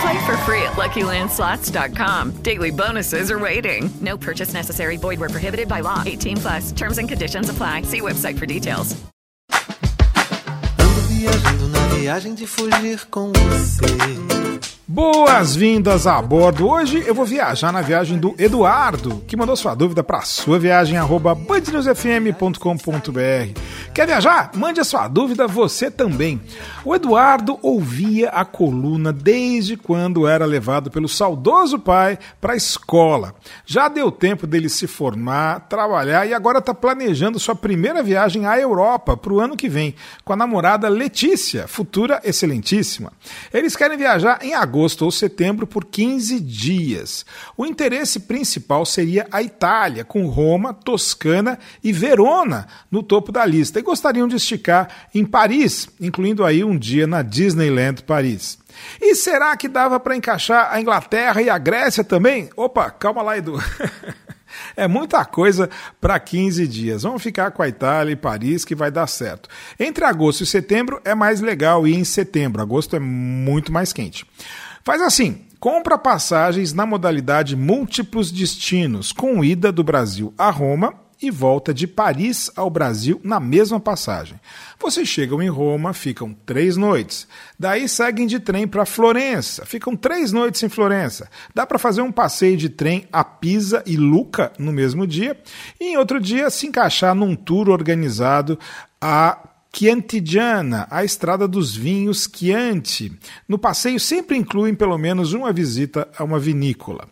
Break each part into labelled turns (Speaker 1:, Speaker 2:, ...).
Speaker 1: Play for free at LuckyLandSlots.com. Daily bonuses are waiting. No purchase necessary. Void were prohibited by law. 18 plus. Terms and conditions apply. See website for details.
Speaker 2: Ando viajando na viagem de fugir com você.
Speaker 3: Boas-vindas a bordo. Hoje eu vou viajar na viagem do Eduardo, que mandou sua dúvida para sua viagem bandnewsfm.com.br. Quer viajar? Mande a sua dúvida você também. O Eduardo ouvia a coluna desde quando era levado pelo saudoso pai para a escola. Já deu tempo dele se formar, trabalhar e agora está planejando sua primeira viagem à Europa para o ano que vem, com a namorada Letícia, futura excelentíssima. Eles querem viajar em agosto agosto ou setembro por 15 dias. O interesse principal seria a Itália, com Roma, Toscana e Verona no topo da lista, e gostariam de esticar em Paris, incluindo aí um dia na Disneyland Paris. E será que dava para encaixar a Inglaterra e a Grécia também? Opa, calma lá, Edu. É muita coisa para 15 dias. Vamos ficar com a Itália e Paris que vai dar certo. Entre agosto e setembro é mais legal ir em setembro. Agosto é muito mais quente. Faz assim: compra passagens na modalidade múltiplos destinos, com ida do Brasil a Roma e volta de Paris ao Brasil na mesma passagem. Vocês chegam em Roma, ficam três noites. Daí seguem de trem para Florença, ficam três noites em Florença. Dá para fazer um passeio de trem a Pisa e Luca no mesmo dia, e em outro dia se encaixar num tour organizado a Chiantigiana, a estrada dos vinhos Chianti. No passeio sempre incluem pelo menos uma visita a uma vinícola.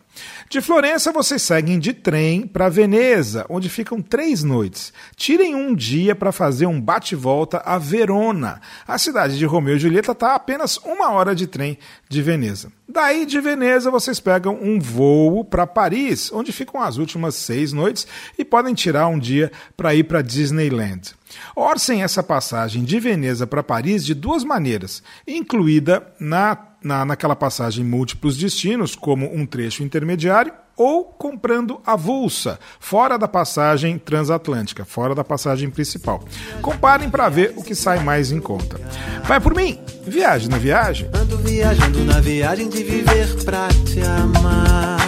Speaker 3: De Florença, vocês seguem de trem para Veneza, onde ficam três noites. Tirem um dia para fazer um bate-volta a Verona. A cidade de Romeu e Julieta está a apenas uma hora de trem de Veneza. Daí de Veneza, vocês pegam um voo para Paris, onde ficam as últimas seis noites e podem tirar um dia para ir para Disneyland. Orcem essa passagem de Veneza para Paris de duas maneiras, incluída na na, naquela passagem múltiplos destinos, como um trecho intermediário, ou comprando avulsa, fora da passagem transatlântica, fora da passagem principal. Comparem para ver o que sai mais em conta. Vai por mim, viagem na viagem.
Speaker 2: Ando viajando na viagem de viver pra te amar.